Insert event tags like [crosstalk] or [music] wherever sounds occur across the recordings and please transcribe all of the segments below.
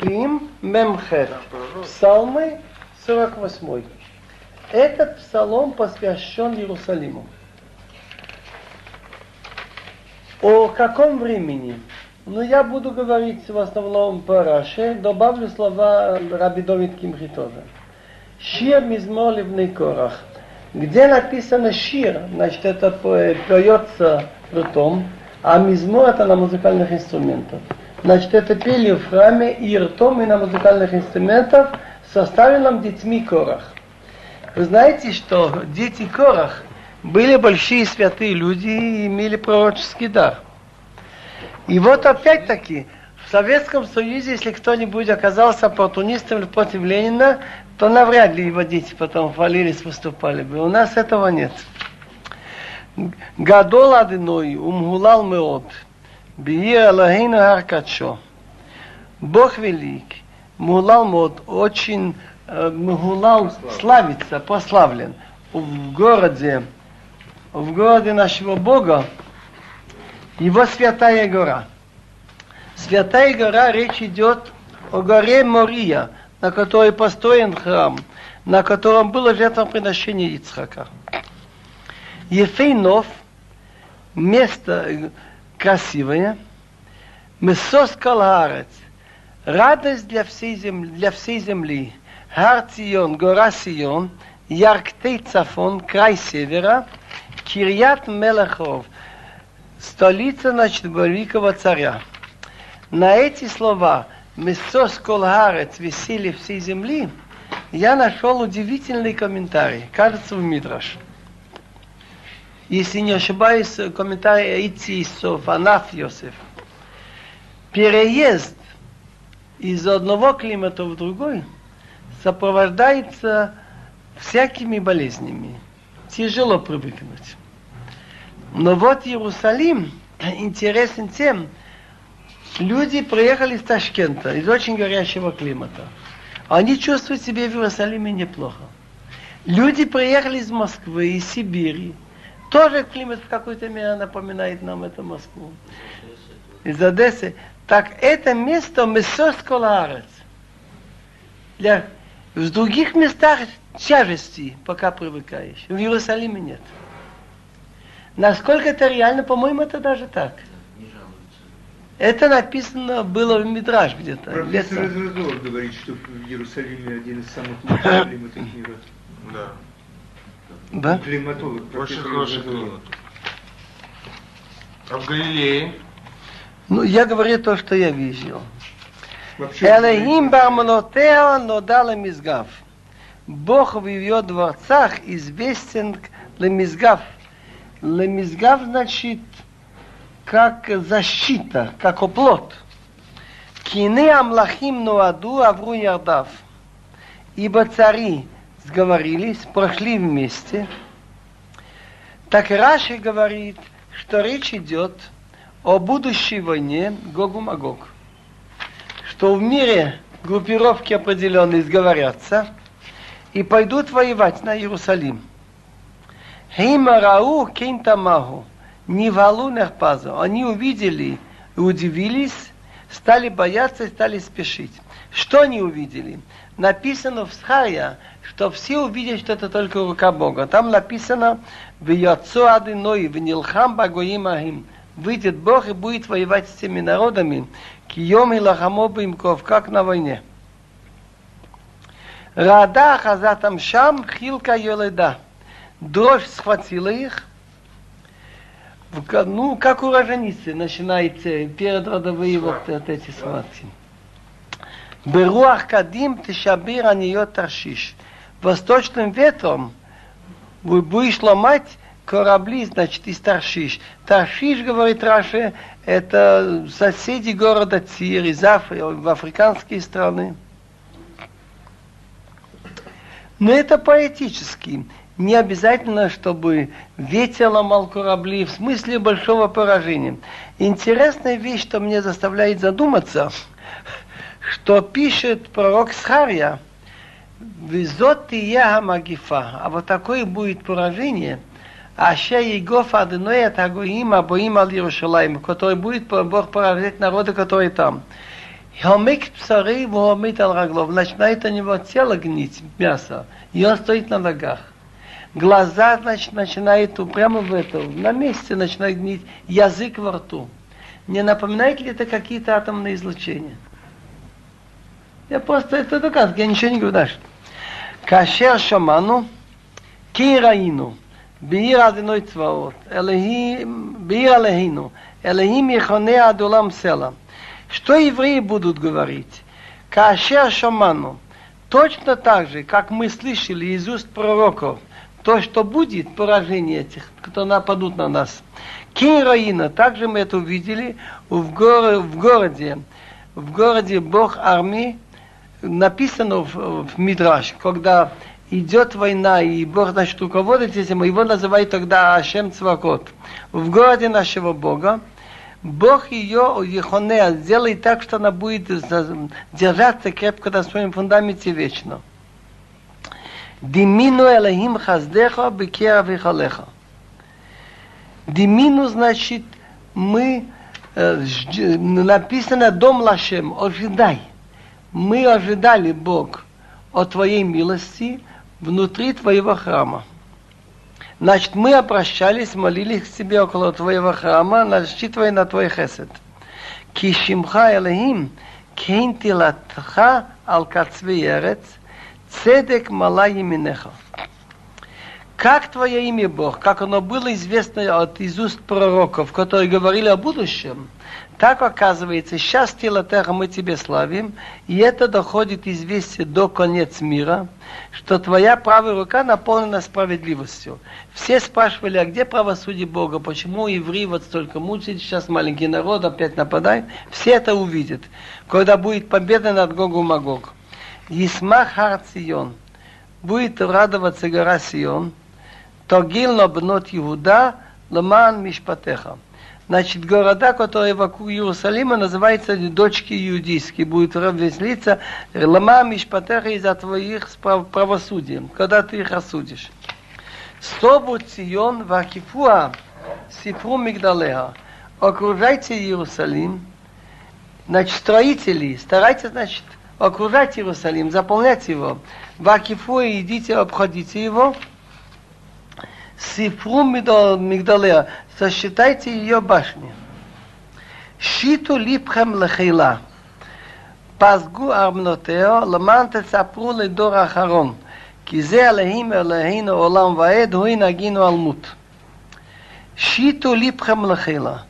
Псалким Мемхет. Псалмы 48. Этот псалом посвящен Иерусалиму. О каком времени? Ну, я буду говорить в основном по Раше, добавлю слова Раби Довид Кимхи. Шир Мизмор Ливней Корах. Где написано шир, значит, это поется ртом, а мизмор это на музыкальных инструментах. Значит, это пели в храме и ртом, и на музыкальных инструментах, составленном детьми Корах. Вы знаете, что дети Корах были большие святые люди и имели пророческий дар. И вот опять-таки, в Советском Союзе, если кто-нибудь оказался оппортунистом против Ленина, то навряд ли его дети потом хвалились, выступали бы. У нас этого нет. Гадол Адиной, умгулал меот, бир Элохейну Харкачо. Бог велик, мулал мод, очень мгулал славится, прославлен. В городе, в городе нашего Бога, его святая гора. Святая гора, речь идет о горе Мория, на которой построен храм, на котором было жертвоприношение Ицхака. Ефейнов, место красивое, Месос Каларец, радость для всей земли, для всей земли. Гар Цион, гора Сион, Ярктей Цафон, край севера, Кирьят Мелахов, столица, великого царя. На эти слова «Месос колгарец» веселье всей земли, я нашел удивительный комментарий, кажется, в Мидраш. Если не ошибаюсь, комментарий Ицисов, Анаф Йосеф. Переезд из одного климата в другой сопровождается всякими болезнями. Тяжело привыкнуть. Но вот Иерусалим интересен тем, Люди приехали из Ташкента, из очень горячего климата. Они чувствуют себя в Иерусалиме неплохо. Люди приехали из Москвы, из Сибири. Тоже климат в какой-то мере напоминает нам это Москву. Из Одессы. Так это место Месосколарец. Для... В других местах тяжести, пока привыкаешь. В Иерусалиме нет. Насколько это реально, по-моему, это даже так. Это написано было в Мидраж где-то. Профессор Разразор говорит, что в Иерусалиме один из самых лучших [coughs] климатов мира. Да. Да? Климатолог. Очень хороший климат. А в Галилее? Ну, я говорю то, что я видел. Элехим барманотео нодала мизгав. Бог в ее дворцах известен лемизгав. Лемизгав значит как защита, как оплот. Кины амлахим нуаду авру ярдав. Ибо цари сговорились, прошли вместе. Так Раши говорит, что речь идет о будущей войне Гогу Магог. Что в мире группировки определенные сговорятся и пойдут воевать на Иерусалим. Хеймарау кейнтамаху не валу нерпазу. Они увидели и удивились, стали бояться и стали спешить. Что они увидели? Написано в Схария, что все увидят, что это только рука Бога. Там написано в Яцу Адиной, в Нилхам Багоим Ахим. Выйдет Бог и будет воевать с теми народами. Кием и Лахамобимков, как на войне. Рада Хазатам Шам Хилка Йоледа. Дрожь схватила их, ну, как у роженицы начинается перед родовые вот, вот эти схватки. Беруах Кадим Тишабир Аниот Таршиш. Восточным ветром будешь ломать корабли, значит, из Таршиш. Таршиш, говорит Раши, это соседи города Цир, из Афри, в африканские страны. Но это поэтически. Не обязательно, чтобы ветер ломал корабли, в смысле большого поражения. Интересная вещь, что мне заставляет задуматься, что пишет пророк Схария, «Визот я магифа», а вот такое будет поражение, Аша Егов Адыной от Агоим Абоим Ал Иерушалаим, который будет Бог поражать народы, которые там. Хомик псары, вомит ал раглов. Начинает у него тело гнить, мясо. И он стоит на ногах. Глаза, значит, начинает прямо в это, на месте начинает гнить. Язык во рту. Не напоминает ли это какие-то атомные излучения? Я просто это доказываю, я ничего не говорю дальше. כאשר שמענו, כי ראינו, בעיר אדוני צבאות, אלוהים, בעיר עלינו, אלוהים יכונה עד עולם סלע. Что евреи будут говорить? Кашер шаману. Точно так же, как мы слышали из уст пророков, то, что будет поражение этих, кто нападут на нас. Кинраина, также мы это увидели в, горе, в городе, в городе Бог армии, написано в, в Мидраш, когда идет война, и Бог, значит, руководит этим, его называют тогда Ашем Цвакот. В городе нашего Бога, Бог ее, Ехонея, сделает так, что она будет держаться крепко на своем фундаменте вечно. Димину Элохим Хаздеха Бекера Вихалеха. Димину значит мы э, написано дом Лашем, ожидай. Мы ожидали, Бог, о Твоей милости внутри Твоего храма. Значит, мы обращались, молились к Тебе около Твоего храма, рассчитывая на Твой хесед. Кишимха Элохим, кейн тилатха ал кацве ерец, цедек мала именеха. Как Твое имя, Бог, как оно было известно от из уст пророков, которые говорили о будущем, так оказывается, сейчас Тилатеха мы Тебе славим, и это доходит известие до конец мира, что Твоя правая рука наполнена справедливостью. Все спрашивали, а где правосудие Бога, почему евреи вот столько мучают, сейчас маленький народ опять нападает. Все это увидят, когда будет победа над Гогу Магог. Исмах Хар Цион, будет радоваться гора Сион, Тогил бнот Иуда, Ламан Мишпатеха. Значит, города, которые вокруг Иерусалима, называются дочки иудейские. Будет веселиться Лама Мишпатеха из-за твоих правосудия, когда ты их осудишь. Собу Цион Вакифуа Сифру Мигдалеха. Окружайте Иерусалим. Значит, строители, старайтесь, значит, окружать Иерусалим, заполнять его. Вакифуа идите, обходите его. Сифру Мигдалеха сосчитайте ее башни. Шиту липхем лехейла. פסגו ארמנותיו, למען תספרו לדור האחרון, כי זה אלוהים אלוהינו עולם ועד, הוא ינהגינו על מות. Шиту липхем лахила.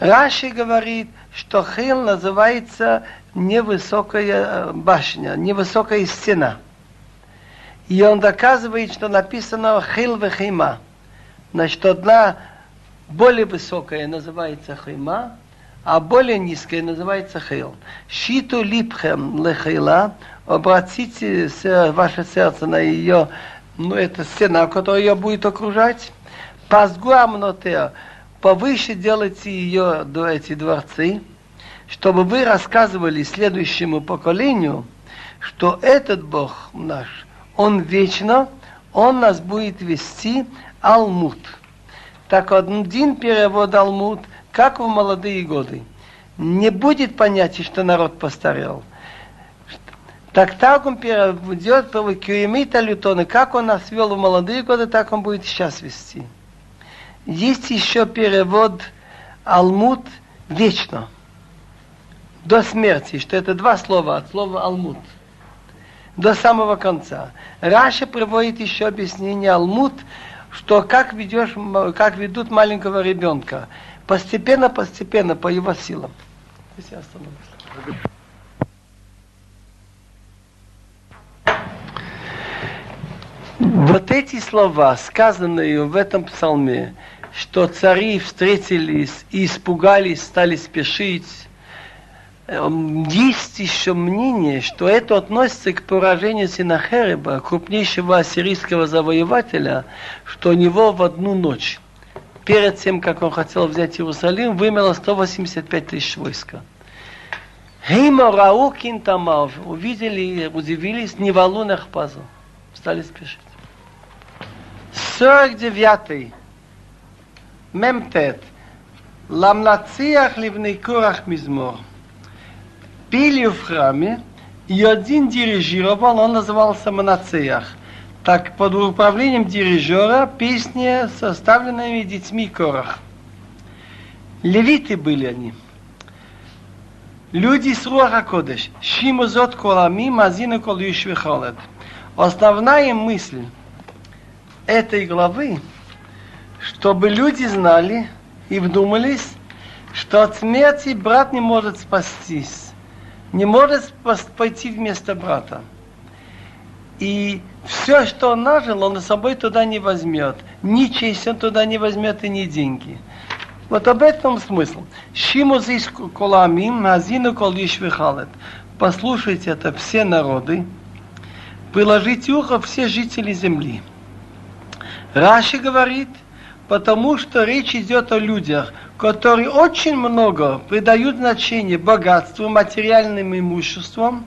Раши говорит, что хил называется невысокая башня, невысокая стена. и он доказывает, что написано хил вехима. Значит, одна более высокая называется хима, а более низкая называется хейл. Шиту липхем лехейла, обратите ваше сердце на ее, ну, это стена, которая ее будет окружать. Пазгу повыше делайте ее до эти дворцы, чтобы вы рассказывали следующему поколению, что этот Бог наш, Он вечно, Он нас будет вести Алмут. Так один перевод Алмут, как в молодые годы. Не будет понятия, что народ постарел. Так так он переведет Кюемита Лютона, как он нас вел в молодые годы, так он будет сейчас вести. Есть еще перевод Алмут вечно. До смерти, что это два слова от слова Алмут. До самого конца. Раша приводит еще объяснение Алмут, что как ведешь, как ведут маленького ребенка. Постепенно, постепенно, по его силам. Здесь я остановлюсь. Вот эти слова, сказанные в этом псалме, что цари встретились и испугались, стали спешить, есть еще мнение, что это относится к поражению Синахереба, крупнейшего ассирийского завоевателя, что у него в одну ночь, перед тем, как он хотел взять Иерусалим, вымерло 185 тысяч войска. Хейма Рау Кинтамав увидели, удивились, не валун Ахпазу. Стали спешить. 49 Мемтет. Ламнациях ливней курах мизмор. Пели в храме, и один дирижировал, он назывался Манацеях. Так, под управлением дирижера песни, составленными детьми Корах. Левиты были они. Люди с Руаха Кодеш. Шиму зот колами, мазину кол холет. Основная мысль этой главы, чтобы люди знали и вдумались, что от смерти брат не может спастись, не может пойти вместо брата. И все, что он нажил, он с собой туда не возьмет. Ни честь он туда не возьмет и ни деньги. Вот об этом смысл. Шиму здесь коламим, мазину кол вихалет. Послушайте это все народы, приложите ухо все жители земли. Раши говорит, потому что речь идет о людях, которые очень много придают значение богатству, материальным имуществам.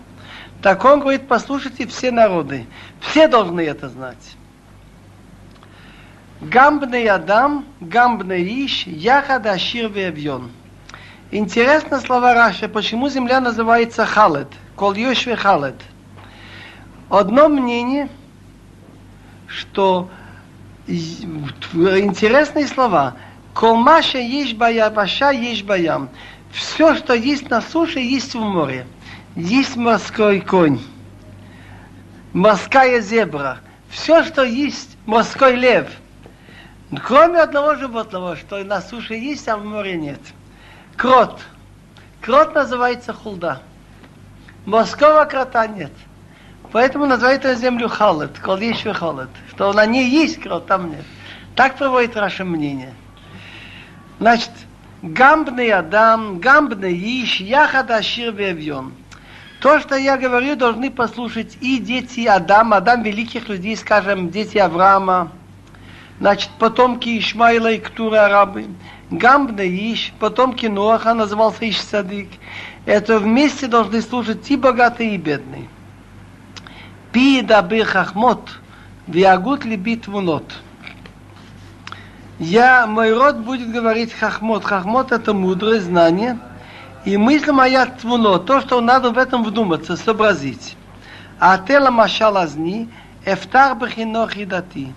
Так он говорит, послушайте все народы. Все должны это знать. Гамбный Адам, гамбный Иш, Яхад Ашир Вевьон. Интересно слова Раши, почему земля называется Халет, Кол Йошве Халет. Одно мнение, что интересные слова. Колмаша есть бая, баша есть баям. Все, что есть на суше, есть в море. Есть морской конь, морская зебра. Все, что есть, морской лев – Кроме одного животного, что на суше есть, а в море нет. Крот. Крот называется хулда. Морского крота нет. Поэтому называют эту землю халет, колдейший халет. Что на ней есть крот, там нет. Так проводит ваше мнение. Значит, гамбный Адам, гамбный Иш, Яхад Ашир Вевьон. То, что я говорю, должны послушать и дети Адама, Адам великих людей, скажем, дети Авраама, Значит, потомки Ишмаила и Ктура арабы. Гамбна Иш, потомки Ноаха, назывался Иш Садик. Это вместе должны служить и богатые, и бедные. Пи дабы хахмот, виагут либит вунот. Я, мой род будет говорить хахмот. Хахмот это мудрое знание. И мысль моя твуно, то, что надо в этом вдуматься, сообразить. А тела машалазни, эфтар бахинох дати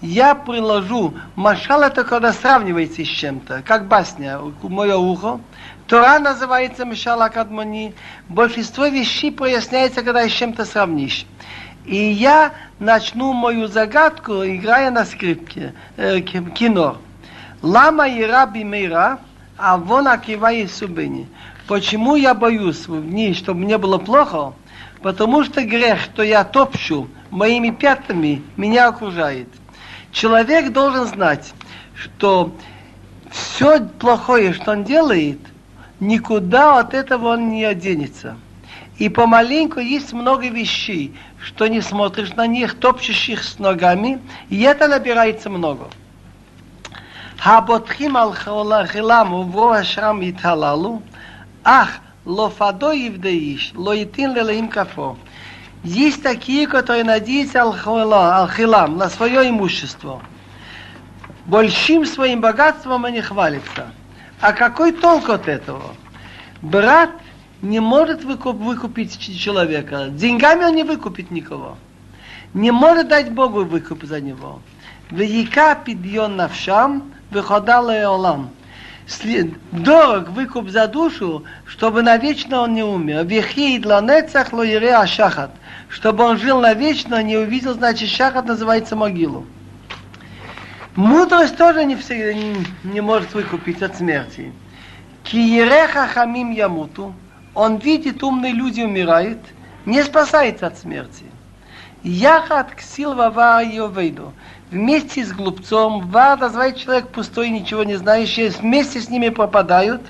я приложу, машал это когда сравнивается с чем-то, как басня, мое ухо. Тора называется Мишала Кадмани. Большинство вещей проясняется, когда с чем-то сравнишь. И я начну мою загадку, играя на скрипке, э, кино. Лама и раби мира, а вон акива субини. Почему я боюсь в дни, чтобы мне было плохо? Потому что грех, что я топчу моими пятами, меня окружает. Человек должен знать, что все плохое, что он делает, никуда от этого он не оденется. И помаленьку есть много вещей, что не смотришь на них, топчешь их с ногами, и это набирается много. הבוטחים על חילם ובו אשרם יתהללו, אך לא פדו יבדה איש, לא ייתן לאלוהים כפו. Есть такие, которые надеются алхилам, на свое имущество. Большим своим богатством они хвалятся. А какой толк от этого? Брат не может выкуп, выкупить человека. Деньгами он не выкупит никого. Не может дать Богу выкуп за него. Века пидьон навшам, выходала олам дорог выкуп за душу, чтобы навечно он не умер. Вехи для нецах лоире ашахат. Чтобы он жил навечно, не увидел, значит, шахат называется могилу. Мудрость тоже не, всегда, не, не может выкупить от смерти. Киереха хамим ямуту. Он видит, умные люди умирают, не спасается от смерти. Яхат ксил вава йовейду вместе с глупцом, вар называет человек пустой, ничего не знающий, вместе с ними пропадают,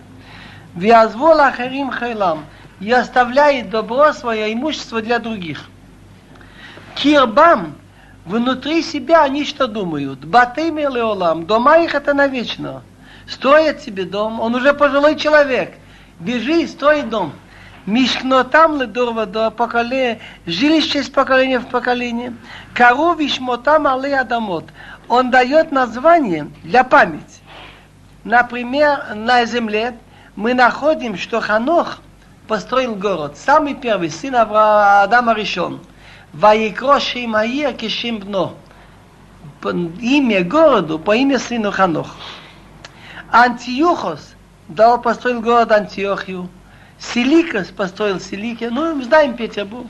вязвол ахарим хайлам, и оставляет добро свое имущество для других. Кирбам, внутри себя они что думают? Батым или олам, дома их это навечно. Строят себе дом, он уже пожилой человек. Бежи и строй дом. Мишкнотам ледурвадо, поколе... жилище с поколения в поколение. Кару вишмотам алы адамот. Он дает название для памяти. Например, на земле мы находим, что Ханох построил город. Самый первый сын Авраама Адама решен. Ваикро Шимаир Кишим. Имя городу по имя сыну Ханох. Антиюхос дал построил город Антиохию. Силикос построил Силикия. Ну, знаем Петербург.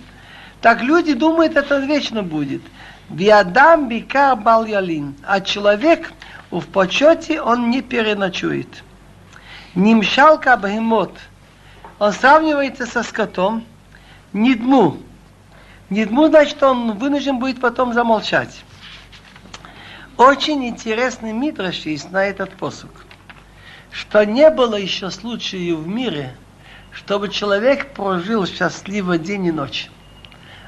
Так люди думают, это вечно будет. Биадам бикар бал ялин. А человек в почете он не переночует. Нимшалка бахемот. Он сравнивается со скотом. Нидму. Нидму, значит, он вынужден будет потом замолчать. Очень интересный мидраш есть на этот посук. Что не было еще случая в мире, чтобы человек прожил счастливо день и ночь.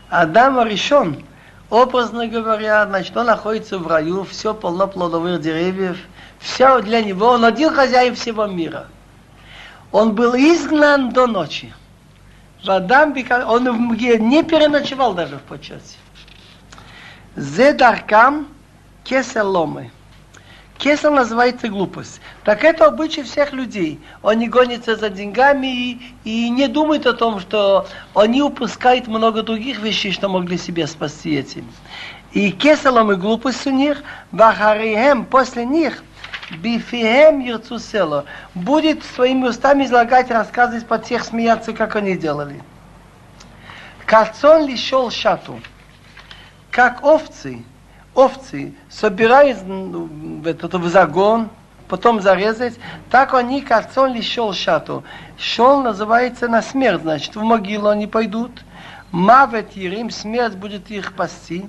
Адам решен, образно говоря, значит, он находится в раю, все полно плодовых деревьев, все для него, он один хозяин всего мира. Он был изгнан до ночи. В Адам, он не переночевал даже в почете. Зедаркам кеселомы. Кесел называется глупость. Так это обычай всех людей. Они гонятся за деньгами и, и не думают о том, что они упускают много других вещей, что могли себе спасти этим. И кеселом и глупость у них, бахарием после них, бифием ерцусело, будет своими устами излагать, рассказывать под всех смеяться, как они делали. Кацон лишел шату, как овцы, овцы собирают в, этот, в загон, потом зарезать, так они кольцом лишел шату. שאול называется на смерть, значит, в могилу они пойдут. מוות ירעם, смерть будет их пасти.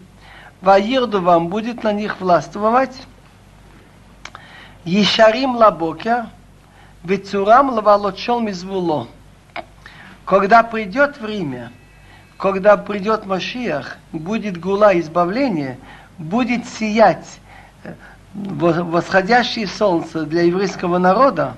וירדו בם будет на них властвовать. ישרים לבוקר, וצורם לבלות שאול מזבול לו. Когда придет время, когда придет Машиах, будет גאולה избавление, будет сиять э, восходящее солнце для еврейского народа,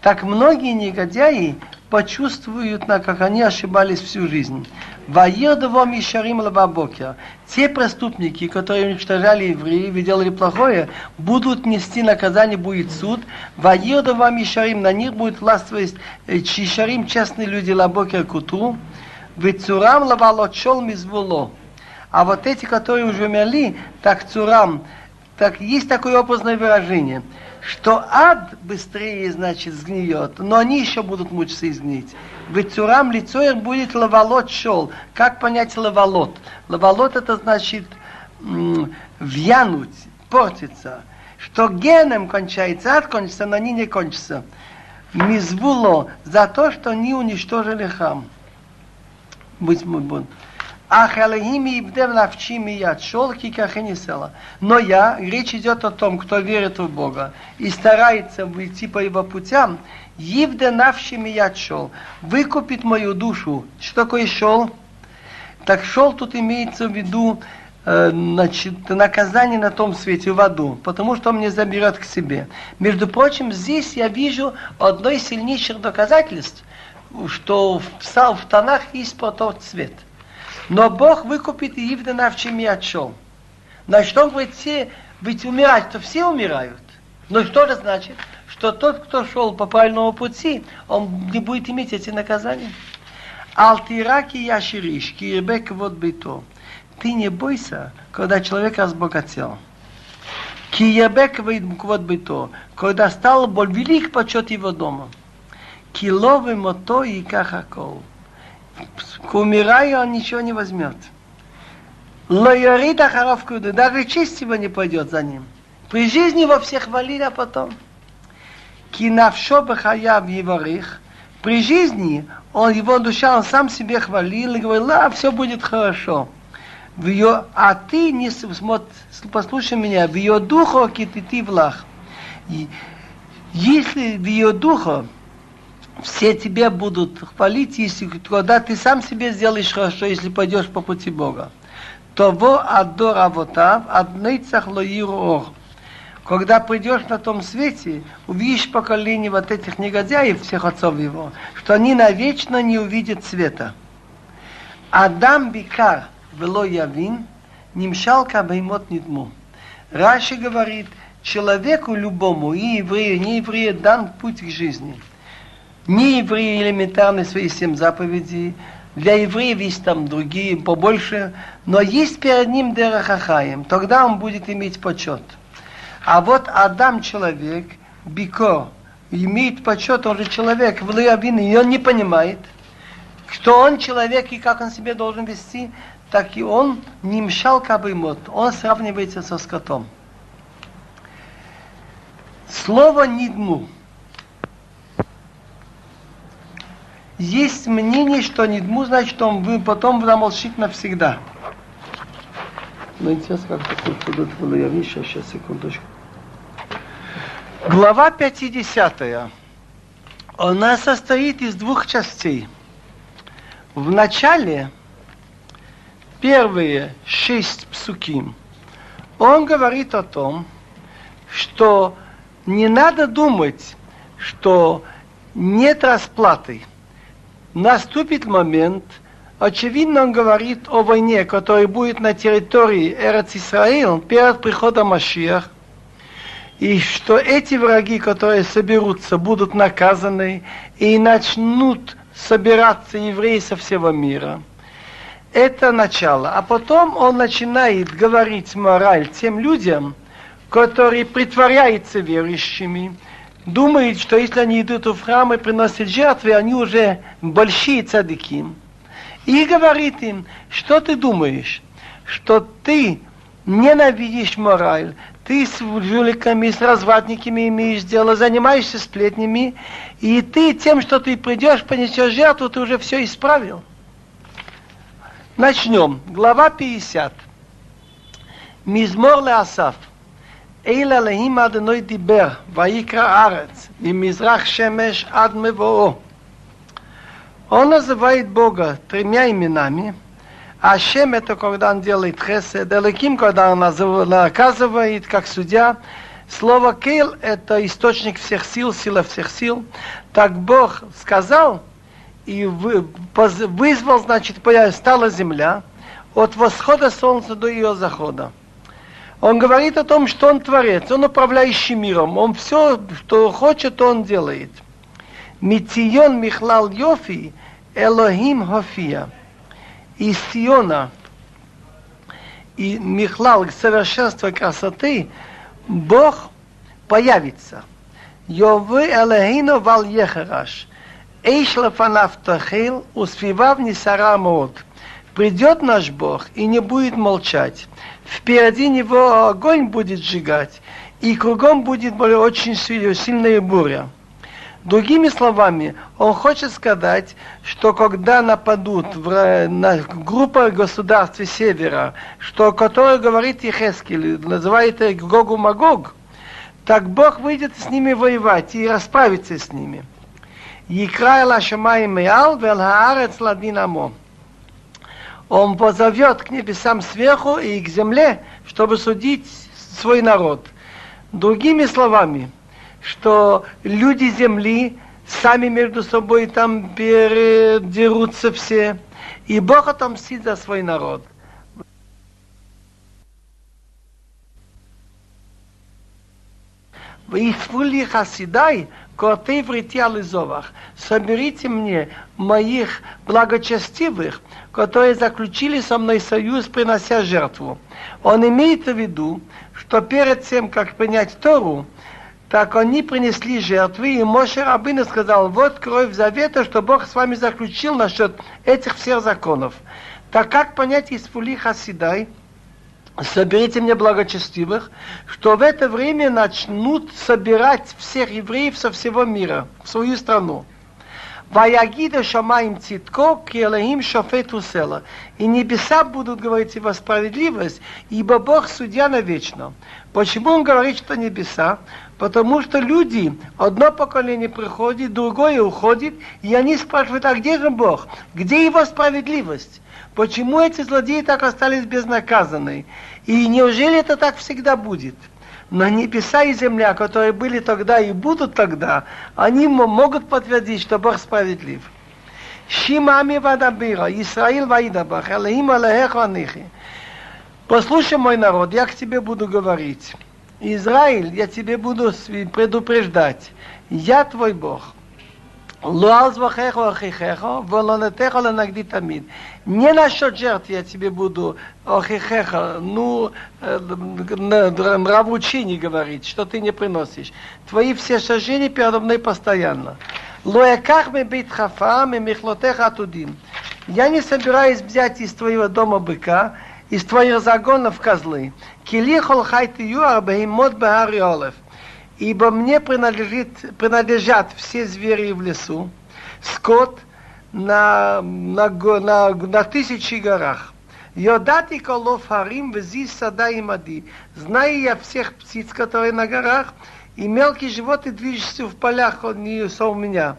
так многие негодяи почувствуют, как они ошибались всю жизнь. וירדו בם ישרים לבוקר. Те преступники, которые уничтожали евреев и делали плохое, будут нести наказание, будет суд. וירדו בם ישרים, на них будет властвовать э, ישרים, честные люди לבוקר к утру. וצורם לבלות שאול מזבול לו. А вот эти, которые уже умерли, так צורם, так есть такое образное выражение, что ад быстрее, значит, сгниет, но они еще будут мучиться и сгнить. Ведь цурам лицо их будет лавалот шел. Как понять лавалот? Лавалот это значит вянуть, портиться. Что геном кончается, ад кончится, но они не кончатся. Мизвуло за то, что они уничтожили храм. Будь мой бон. Ах, Элохим и Ибдев навчи я шолки кахенисела. Но я, речь идет о том, кто верит в Бога и старается идти по его путям, Евде навши я шел, выкупит мою душу. Что такое шел? Так шел тут имеется в виду э, значит, наказание на том свете, в аду, потому что он мне заберет к себе. Между прочим, здесь я вижу одно из сильнейших доказательств, что в, в Танах есть про тот цвет – но Бог выкупит и Ивда навчими отшел. На что он говорит, все, ведь умирать, то все умирают. Но что это значит? Что тот, кто шел по правильному пути, он не будет иметь эти наказания. Алтираки яшириш, кирбек вот бито. Ты не бойся, когда человек разбогател. Киебек вот бито, когда стал боль велик почет его дома. Киловы мото и кахакол к умираю он ничего не возьмет. Лоярита Харовкуду, даже честь его не пойдет за ним. При жизни его всех хвалили, а потом. Кинавшо бахаяв еварих. При жизни он, его душа, он сам себе хвалил и говорил, а, все будет хорошо. В ее, а ты не смотри, послушай меня, в ее духу китити влах. Если в ее духу все тебя будут хвалить, если когда ты сам себе сделаешь хорошо, если пойдешь по пути Бога. Того адор авотав, аднейцах лоирор. Когда придешь на том свете, увидишь поколение вот этих негодяев, всех отцов его, что они навечно не увидят света. Адам бикар вело явин, нимшал кабаймот нидму. Раши говорит, человеку любому, и еврею, не еврею, дан путь к жизни – Не евреи элементарные свои семь заповедей, для евреев есть там другие, побольше, но есть перед ним Дерахахаем, тогда он будет иметь почет. А вот Адам человек, Бико, имеет почет, он же человек, в и он не понимает, что он человек и как он себя должен вести, так и он не мшал кабымот, он сравнивается со скотом. Слово «нидму» Есть мнение, что Нидму, значит, он вы потом замолчит навсегда. Ну, интересно, как такой худот было. Я вижу, сейчас, секундочку. Глава 50. Она состоит из двух частей. В начале первые шесть псуким он говорит о том, что не надо думать, что нет расплаты – наступит момент, очевидно он говорит о войне, которая будет на территории Эрец Исраил перед приходом Машиах, и что эти враги, которые соберутся, будут наказаны и начнут собираться евреи со всего мира. Это начало. А потом он начинает говорить мораль тем людям, которые притворяются верующими, думают, что если они идут в храм и приносят жертвы, они уже большие цадыки. И говорит им, что ты думаешь, что ты ненавидишь мораль, ты с жуликами, с развратниками имеешь дело, занимаешься сплетнями, и ты тем, что ты придешь, понесешь жертву, ты уже все исправил. Начнем. Глава 50. Мизмор Асаф. אלא להם אדוני דיבר, ויקרא ארץ, ממזרח שמש עד מבואו. Он называет Бога тремя именами. Ашем это когда он делает хесед, Элаким, когда он наказывает, как судья. Слово Кейл это источник всех сил, сила всех сил. Так Бог сказал и вызвал, значит, стала земля от восхода солнца до ее захода. Он говорит о том, что он творец, он управляющий миром, он все, что хочет, он делает. Митион Михлал Йофи Элохим Хофия. Из Сиона и Михлал совершенства красоты Бог появится. Йовы Элохину Вал Ехараш. Эйш лафанав тахил, успевав не сарамот. Придет наш Бог и не будет молчать впереди него огонь будет сжигать, и кругом будет очень сильная буря. Другими словами, он хочет сказать, что когда нападут в, на группа государств севера, что, которое говорит Ехескель, называет их Гогу Магог, так Бог выйдет с ними воевать и расправиться с ними. Икрай лашамай меал вел хаарец ладин амо он позовет к небесам сверху и к земле, чтобы судить свой народ. Другими словами, что люди земли сами между собой там дерутся все, и Бог отомстит за свой народ. Ваихвули хасидай, Котей в соберите мне моих благочестивых, которые заключили со мной союз, принося жертву. Он имеет в виду, что перед тем, как принять Тору, так они принесли жертвы, и Моше Рабин сказал, вот кровь завета, что Бог с вами заключил насчет этих всех законов. Так как понять из Фули Хасидай – соберите мне благочестивых, что в это время начнут собирать всех евреев со всего мира в свою страну. Ваягида шамаим цитко, келаим шофету села. И небеса будут говорить его справедливость, ибо Бог судья навечно. Почему он говорит, что небеса? Потому что люди, одно поколение приходит, другое уходит, и они спрашивают, а где же Бог? Где его справедливость? Почему эти злодеи так остались безнаказанные? И неужели это так всегда будет? Но небеса и земля, которые были тогда и будут тогда, они могут подтвердить, что Бог справедлив. Шимами вадабира, Исраил ваидабах, Алехим алехех ванихи. Послушай, мой народ, я к тебе буду говорить. Израиль, я тебе буду предупреждать. Я твой Бог. Ло ал звахехо ахихехо, волонетехо ланагди. Не насчет жертв я тебе буду охихеха, ну, нравоучение говорить, что ты не приносишь. Твои все сожжения передо мной постоянно. Лояках ми бит хафа, ми михлотеха тудим. Я не собираюсь взять из твоего дома быка, из твоих загонов козлы. Кили холхай ты юар беймот беари олев. Ибо мне принадлежит, принадлежат все звери в лесу, скот – на, на, на, на тысячи горах. Йодати колов харим вези сада и мади. Знаю я всех птиц, которые на горах, и мелкие животные, движущиеся в полях, они са у меня.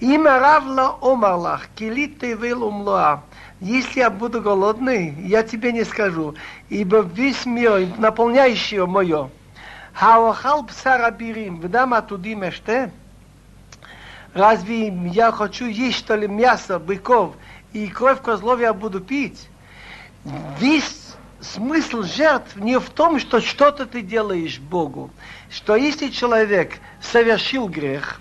Имя равла омарлах, килит ты выл умлоа. Если я буду голодный, я тебе не скажу, ибо весь мир, наполняющий мое. Хаохал псара бирим, вдам атудим эште, Разве я хочу есть, что ли, мясо быков, и кровь козлов я буду пить? Весь смысл жертв не в том, что что-то ты делаешь Богу. Что если человек совершил грех,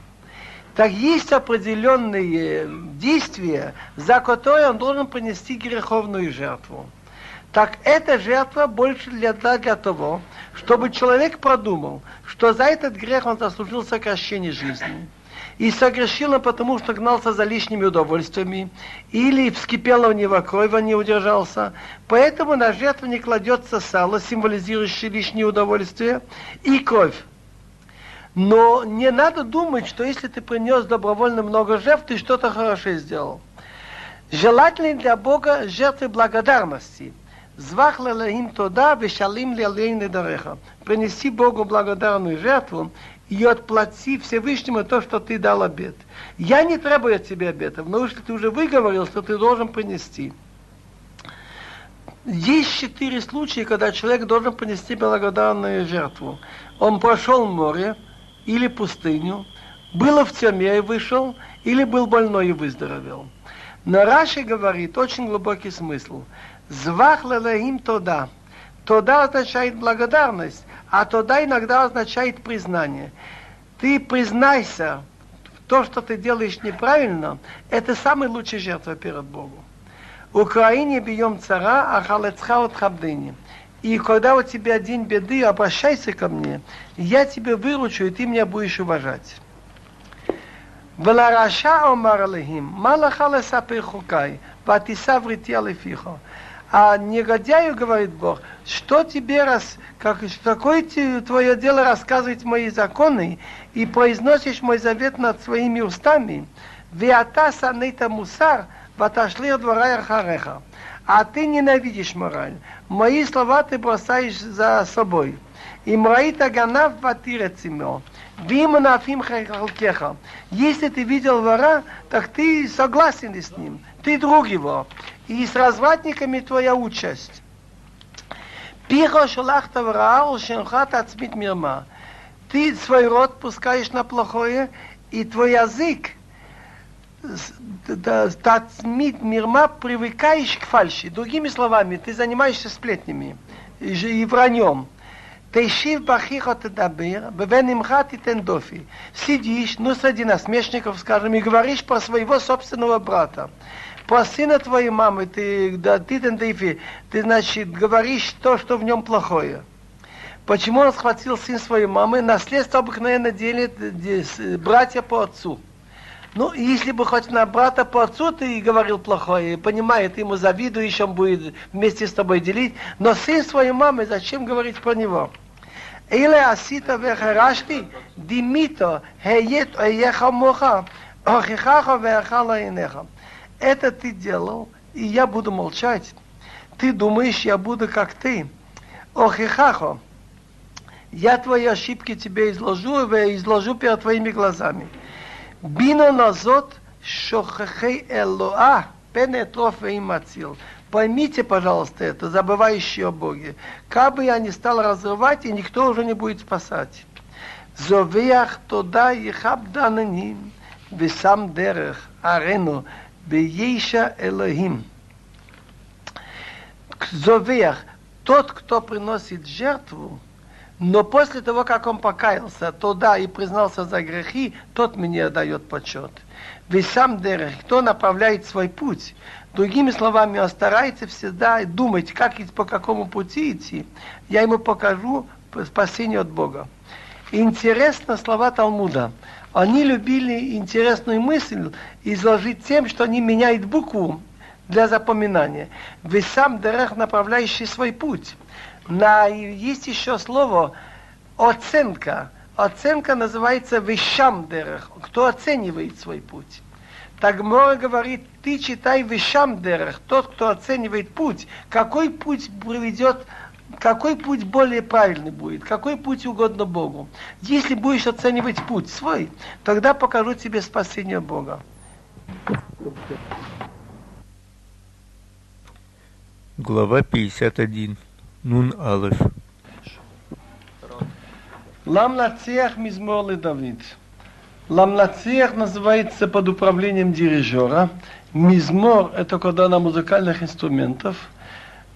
так есть определенные действия, за которые он должен принести греховную жертву. Так эта жертва больше для, для того, чтобы человек продумал, что за этот грех он заслужил сокращение жизни и согрешил он потому, что гнался за лишними удовольствиями, или вскипела у него кровь, он не удержался. Поэтому на жертву не кладется сало, символизирующее лишние удовольствия, и кровь. Но не надо думать, что если ты принес добровольно много жертв, ты что-то хорошее сделал. Желательно для Бога жертвы благодарности. Звах лелаим тода, вешалим лелейны дареха. Принеси Богу благодарную жертву и отплати Всевышнему то, что ты дал обед. Я не требую от тебя обетов, но если ты уже выговорил, что ты должен принести. Есть четыре случая, когда человек должен принести благодарную жертву. Он прошел море или пустыню, был в тюрьме и вышел, или был больной и выздоровел. Но Раши говорит очень глубокий смысл. Звахлела им тода. Тода означает благодарность, а тода иногда означает признание. Ты признайся, то, что ты делаешь неправильно, это самая лучшая жертва перед Богом. Украине бьем цара, а халецха от хабдыни. И когда у тебя день беды, обращайся ко мне, я тебя выручу, и ты меня будешь уважать. Велараша омар алехим, малахалеса пирхукай, ватиса врития лефихо а негодяю, говорит Бог, что тебе раз, как, какое твое дело рассказывать мои законы и произносишь мой завет над своими устами? Виата саныта мусар, ваташли двора хареха. А ты ненавидишь мораль. Мои слова ты бросаешь за собой. И мраита ганав ватирецимео. Виманафим халкеха. Если ты видел вора, так ты согласен с ним. Ты друг его и с развратниками твоя участь. Пихо шалахта враал, шенхат ацмит мирма. Ты свой рот пускаешь на плохое, и твой язык тацмит мирма привыкаешь к фальши. Другими словами, ты занимаешься сплетнями и враньем. Тейшив бахиха тедабир, бевенимха титен дофи. Сидишь, ну, среди насмешников, скажем, и говоришь про своего собственного брата про сына твоей мамы, ты, да, ты, ты, ты, значит, говоришь то, что в нем плохое. Почему он схватил сын своей мамы? Наследство обыкновенно делит братья по отцу. Ну, если бы хоть на брата по отцу ты говорил плохое, понимает, ему завидуешь, он будет вместе с тобой делить, но сын своей мамы, зачем говорить про него? Или асита вехарашти, димито, хеет, оеха охихаха вехала инеха это ты делал, и я буду молчать. Ты думаешь, я буду как ты. Охихахо, я твои ошибки тебе изложу, и изложу перед твоими глазами. Бино назот шохахей элоа, пенетров и мацил. Поймите, пожалуйста, это, забывающие о Боге. Как бы я не стал разрывать, и никто уже не будет спасать. Зовеях туда и хабдананим, весам дерех, арену, Бейша Элохим. Зовех, тот, кто приносит жертву, Но после того, как он покаялся туда и признался за грехи, тот мне дает почет. Ведь сам Дерех, кто направляет свой путь, другими словами, он старается всегда думать, как и по какому пути идти, я ему покажу спасение от Бога. Интересно слова Талмуда. Они любили интересную мысль изложить тем, что они меняют букву для запоминания. Ведь сам Дерех, направляющий свой путь на, есть еще слово оценка. Оценка называется вещам дерех. Кто оценивает свой путь. Так Мора говорит, ты читай вещам дерех, тот, кто оценивает путь, какой путь приведет, какой путь более правильный будет, какой путь угодно Богу. Если будешь оценивать путь свой, тогда покажу тебе спасение Бога. Глава 51. Нун Алеф. Ламлациях Мизмор Давид. Ламлациях называется под управлением дирижера. Мизмор – это когда на музыкальных инструментах.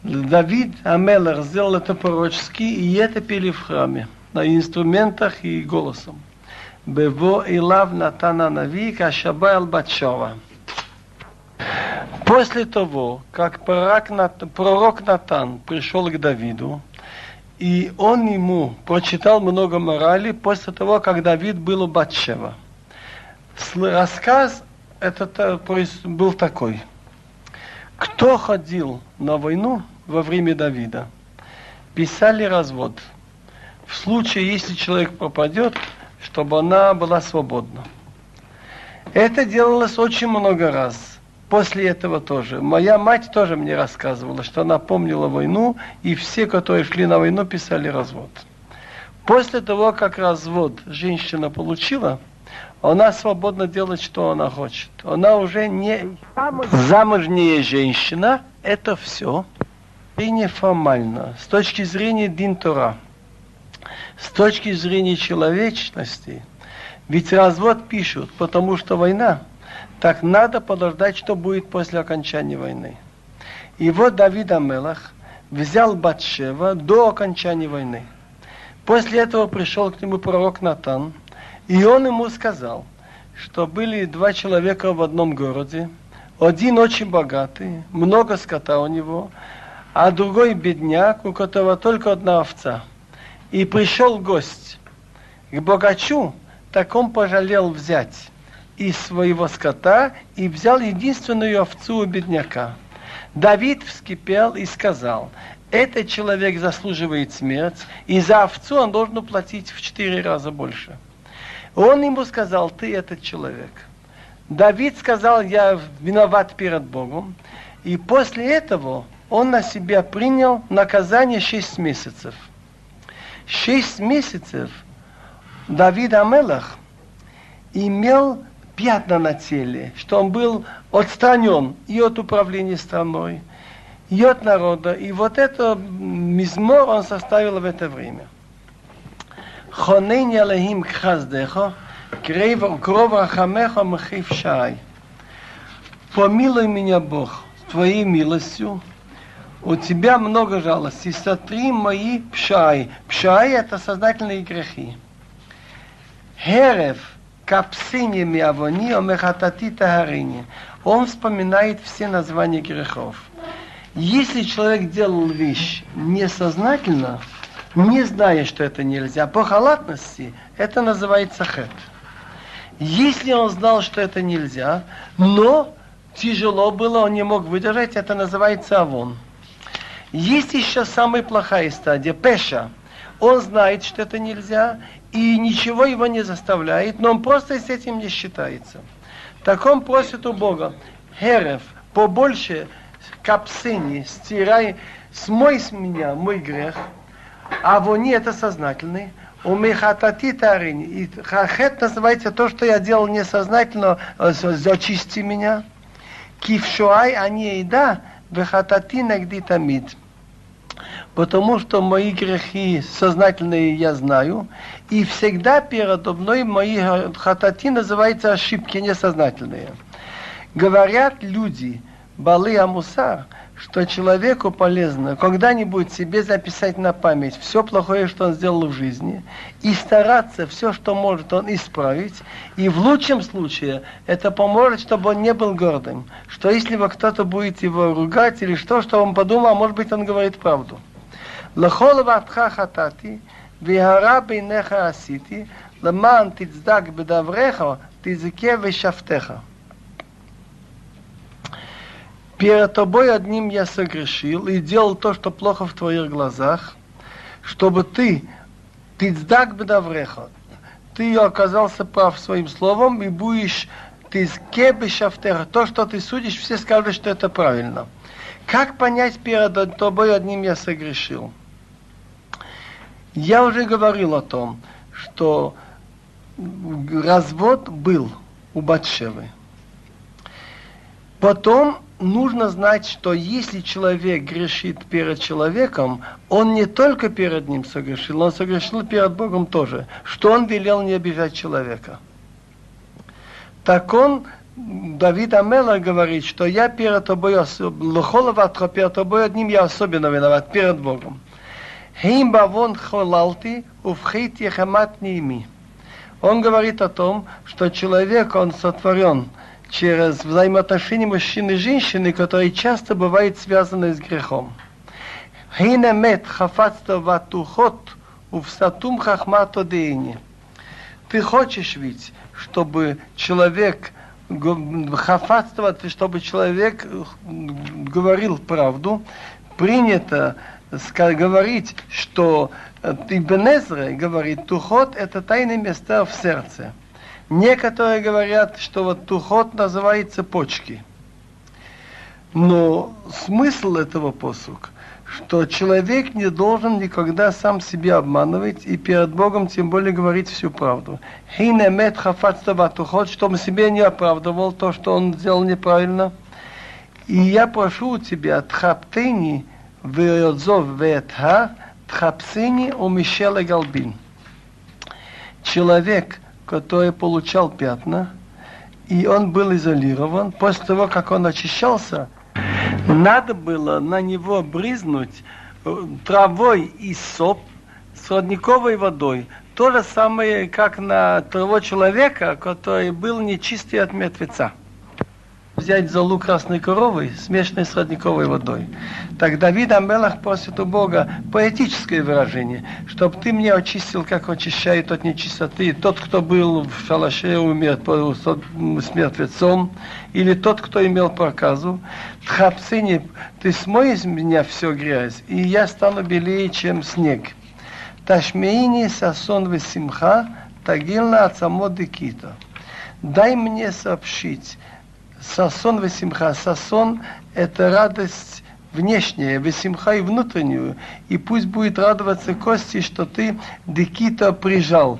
Давид Амелер сделал это пророчески, и это пели в храме, на инструментах и голосом. Бево Илав Натана Нави Кашабай Батшова. После того, как пророк, Нат, пророк Натан пришел к Давиду, и он ему прочитал много морали после того, как Давид был у Батшева. Рассказ этот э, был такой. Кто ходил на войну во время Давида? Писали развод. В случае, если человек пропадет, чтобы она была свободна. Это делалось очень много раз после этого тоже. Моя мать тоже мне рассказывала, что она помнила войну, и все, которые шли на войну, писали развод. После того, как развод женщина получила, она свободно делает, что она хочет. Она уже не замужняя женщина, это все. И неформально. С точки зрения Динтура, с точки зрения человечности, ведь развод пишут, потому что война – так надо подождать, что будет после окончания войны. И вот Давид Амелах взял Батшева до окончания войны. После этого пришел к нему пророк Натан, и он ему сказал, что были два человека в одном городе, один очень богатый, много скота у него, а другой бедняк, у которого только одна овца. И пришел гость к богачу, так он пожалел взять из своего скота и взял единственную овцу у бедняка. Давид вскипел и сказал, этот человек заслуживает смерть, и за овцу он должен уплатить в четыре раза больше. Он ему сказал, ты этот человек. Давид сказал, я виноват перед Богом. И после этого он на себя принял наказание шесть месяцев. Шесть месяцев Давид Амелах имел пятна на теле, что он был отстранен и от управления страной, и от народа. И вот это мизмор он составил в это время. Хонейни алехим кхаздехо, кров рахамеха махив шай. Помилуй меня, Бог, твоей милостью, у тебя много жалости, сотри мои пшай. Пшай – это сознательные грехи. Херев – Капсини миавони омехатати тагарини. Он вспоминает все названия грехов. Если человек делал вещь несознательно, не зная, что это нельзя, по халатности, это называется хет. Если он знал, что это нельзя, но тяжело было, он не мог выдержать, это называется авон. Есть еще самая плохая стадия, пеша. Он знает, что это нельзя, и ничего его не заставляет, но он просто с этим не считается. Так он просит у Бога, Херев, побольше капсини, стирай, смой с меня мой грех, а вони это сознательный, у мехатати тарини. И хахет называется то, что я делал несознательно, э, зачисти меня. Кившуай, а не еда, вехатати нагди тамид потому что мои грехи сознательные я знаю, и всегда передо мной мои хатати называются ошибки несознательные. Говорят люди, Балы Амусар, что человеку полезно когда-нибудь себе записать на память все плохое, что он сделал в жизни, и стараться все, что может он исправить, и в лучшем случае это поможет, чтобы он не был гордым, что если бы кто-то будет его ругать или что, что он подумал, а может быть он говорит правду. לכל ועתך חטאתי, והרע בעיניך עשיתי, למען תצדק בדבריך, תזכה ושפטך. Перед тобой одним я согрешил и делал то, что плохо в твоих глазах, чтобы ты, ты цдак бедавреха, ты оказался прав своим словом и будешь ты скебе шафтеха, то, что ты судишь, все скажут, что это правильно. Как понять перед тобой одним я согрешил? Я уже говорил о том, что развод был у Батшевы. Потом нужно знать, что если человек грешит перед человеком, он не только перед ним согрешил, он согрешил перед Богом тоже, что он велел не обижать человека. Так он, Давид Амела говорит, что я перед тобой, Лохоловатха перед тобой одним я особенно виноват, перед Богом. Хим бавон холалти, уфхит ехамат ними. Он говорит о том, что человек, он сотворен – через взаимоотношения мужчины и женщины, которые часто бывают связаны с грехом. Хинемет хафацта ватухот увсатум хахмато дейни. Ты хочешь ведь, чтобы человек хафатство, чтобы человек говорил правду, принято говорить, что Ибн говорит, тухот это тайные места в сердце. Некоторые говорят, что вот тухот называется почки. Но смысл этого посука, что человек не должен никогда сам себя обманывать и перед Богом тем более говорить всю правду. Хинемет тухот, чтобы себе не оправдывал то, что он сделал неправильно. И я прошу тебя, тхаптени, веодзов ветха, тхапсини у Мишеля Галбин. Человек – который получал пятна, и он был изолирован. После того, как он очищался, надо было на него бризнуть э, травой и соп с родниковой водой. То же самое, как на того человека, который был нечистый от мертвеца взять золу красной коровы, смешанной с родниковой водой. Так Давид Амелах просит у Бога поэтическое выражение, чтобы ты мне очистил, как очищает от нечистоты тот, кто был в шалаше умер с мертвецом, или тот, кто имел проказу. Тхапсыни, ты смой из меня все грязь, и я стану белее, чем снег. Ташмеини сасон весимха, тагилна от самодикита. Дай мне сообщить, Сасон весимха. Сасон – это радость внешняя, весимха и внутреннюю. И пусть будет радоваться кости, что ты декита прижал.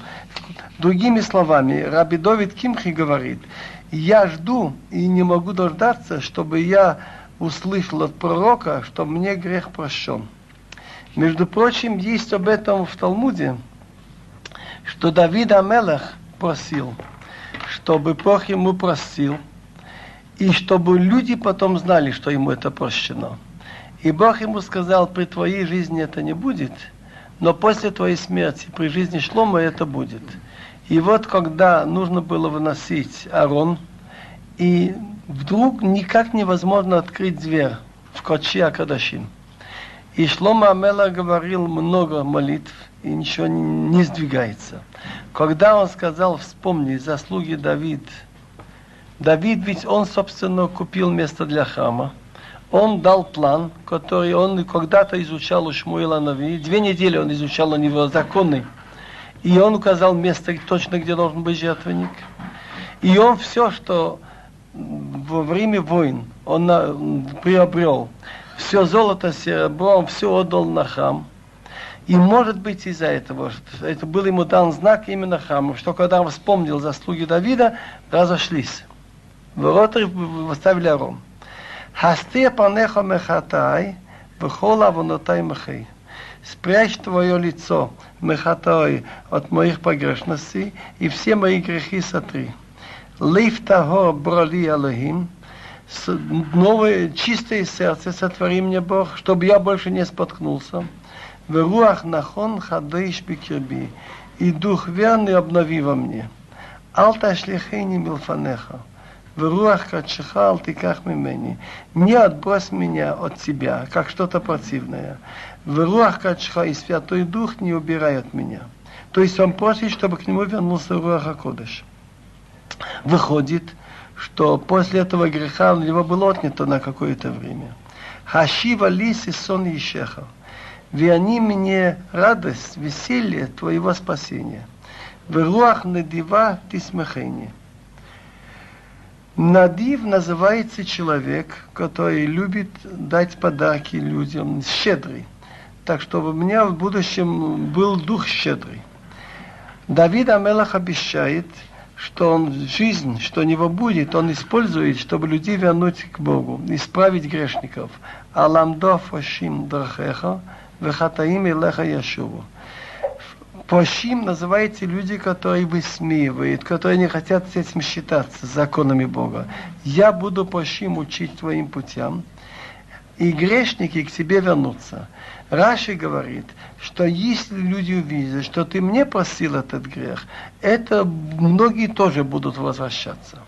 Другими словами, Раби Довид Кимхи говорит, я жду и не могу дождаться, чтобы я услышал от пророка, что мне грех прощен. Между прочим, есть об этом в Талмуде, что Давид Амелах просил, чтобы Бог ему простил – и чтобы люди потом знали, что ему это прощено. И Бог ему сказал, при твоей жизни это не будет, но после твоей смерти, при жизни Шлома это будет. И вот когда нужно было выносить Арон, и вдруг никак невозможно открыть дверь в Кочи Акадашин. И Шлома Амела говорил много молитв, и ничего не, сдвигается. Когда он сказал, вспомни заслуги Давида, Давид ведь он, собственно, купил место для храма. Он дал план, который он когда-то изучал у Шмуила Нави. Две недели он изучал у него законы. И он указал место точно, где должен быть жертвенник. И он все, что во время войн он приобрел, все золото, серебро, он все отдал на храм. И может быть из-за этого, что это был ему дан знак именно храма, что когда он вспомнил заслуги Давида, разошлись. Ворот поставили Арон. Хасти панеха мехатай, вхол авонотай махей. Спрячь твое лицо, мехатай, от моих погрешностей, и все мои грехи сотри. Лиф тахор брали Алохим, новое чистое сердце сотвори мне Бог, чтобы я больше не споткнулся. В руах нахон хадыш бикирби, и дух верный обнови во мне. Алта шлихейни милфанеха, руах качеха алтиках мимени. Не отбрось меня от себя, как что-то противное. В руах качеха и Святой Дух не убирай от меня. То есть он просит, чтобы к нему вернулся Руах Акодыш. Выходит, что после этого греха у него было отнято на какое-то время. Хашива лис и сон ищеха. Верни мне радость, веселье твоего спасения. В руах надива ты смехение. Надив называется человек, который любит дать подарки людям, щедрый. Так что у меня в будущем был дух щедрый. Давид Амелах обещает, что он жизнь, что у него будет, он использует, чтобы людей вернуть к Богу, исправить грешников. Аламдо фашим драхеха, вехатаим илеха яшуву. Пошим называется люди, которые высмеивают, которые не хотят с этим считаться, с законами Бога. Я буду Пошим учить твоим путям, и грешники к тебе вернутся. Раши говорит, что если люди увидят, что ты мне просил этот грех, это многие тоже будут возвращаться.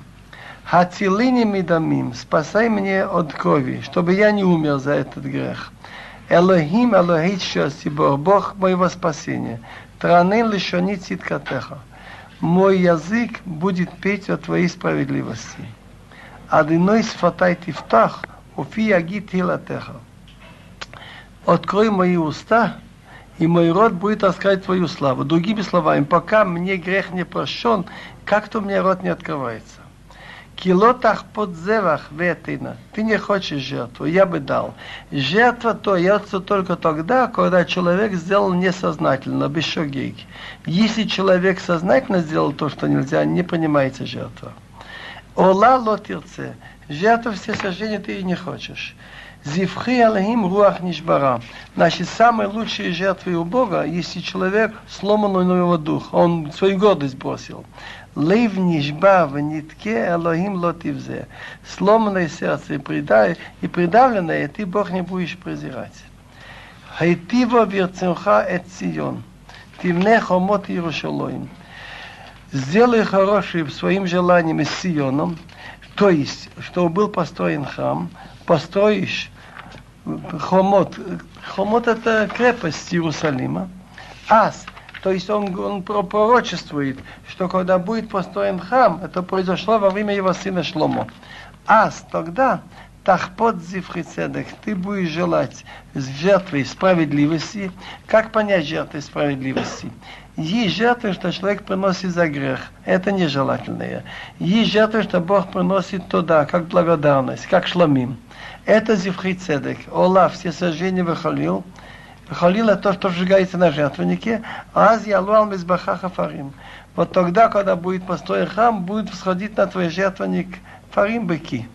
Хатилини мидамим, спасай мне от крови, чтобы я не умер за этот грех. Элохим, Элохит Шасибор, Бог моего спасения. Транын лишони циткатеха. Мой язык будет петь о твоей справедливости. Адиной сфатай тифтах, уфи ягит хилатеха. Открой мои уста, и мой рот будет рассказать твою славу. Другими словами, пока мне грех не прощен, как-то у меня рот не открывается. Килотах под зевах ветина. Ты не хочешь жертву, я бы дал. Жертва то яйца только тогда, когда человек сделал несознательно, без шогейки. Если человек сознательно сделал то, что нельзя, не принимается жертва. Ола лотирце. Жертву все сожжения ты и не хочешь. Зивхи алахим руах нишбара. Значит, самые лучшие жертвы у Бога, если человек сломан у него дух, он свою гордость бросил. Лев нишба в нитке Элохим лотивзе. Сломанное сердце и, и придавленное, ты Бог не будешь презирать. Хайтива верцемха эт Сион. Тивне хомот Иерушалоим. Сделай хороший своим желанием с Сионом, то есть, чтобы был построен храм, построишь хомот. Хомот это крепость Иерусалима. Ас, то есть он, он пророчествует, что когда будет построен храм, это произошло во время его сына Шломо. Ас, тогда Тахпот зивхицедек, ты будешь желать жертвы справедливости. Как понять жертвы справедливости? Есть жертвы, что человек приносит за грех. Это нежелательное. Есть жертвы, что Бог приносит туда, как благодарность, как шламим. Это зивхицедек. Ола, все сожжения выхалил. Выхалил это то, что сжигается на жертвеннике. Аз ялуал мизбаха хафарим. Вот тогда, когда будет построен храм, будет всходить на твой жертвенник фарим быки.